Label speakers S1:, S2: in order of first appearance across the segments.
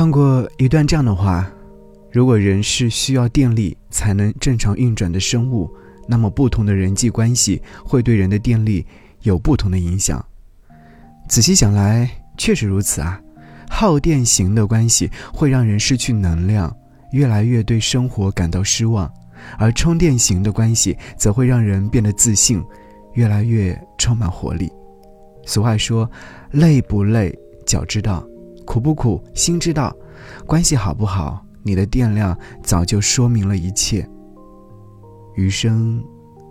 S1: 看过一段这样的话：如果人是需要电力才能正常运转的生物，那么不同的人际关系会对人的电力有不同的影响。仔细想来，确实如此啊。耗电型的关系会让人失去能量，越来越对生活感到失望；而充电型的关系则会让人变得自信，越来越充满活力。俗话说：“累不累，脚知道；苦不苦，心知道。”关系好不好，你的电量早就说明了一切。余生，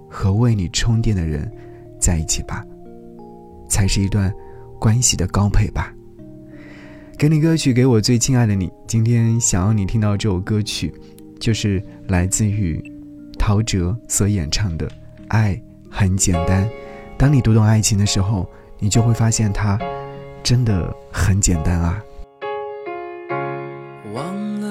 S1: 和为你充电的人在一起吧，才是一段关系的高配吧。给你歌曲，给我最亲爱的你。今天想要你听到这首歌曲，就是来自于陶喆所演唱的《爱很简单》。当你读懂爱情的时候，你就会发现它真的很简单啊。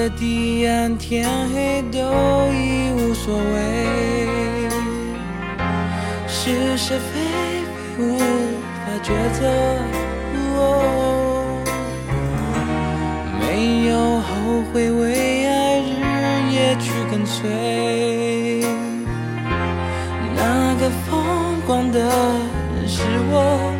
S2: 的地暗天黑都已无所谓，是是非非无法抉择，没有后悔为爱日夜。去跟随，那个疯狂的人是我。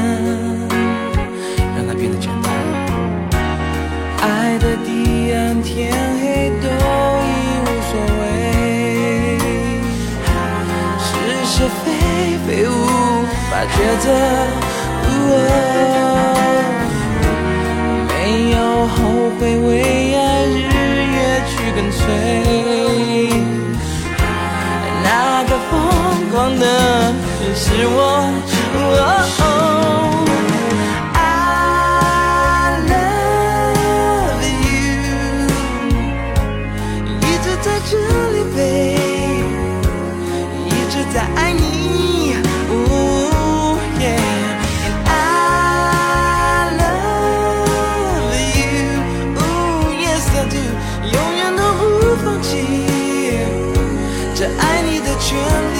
S1: 天黑
S2: 都已无所谓。是是。非无法抉择，没有后悔，为爱日夜去跟随。那个疯狂的是我。再爱你，Oh yeah，and I love you，Oh yes I do，永远都不放弃这爱你的权。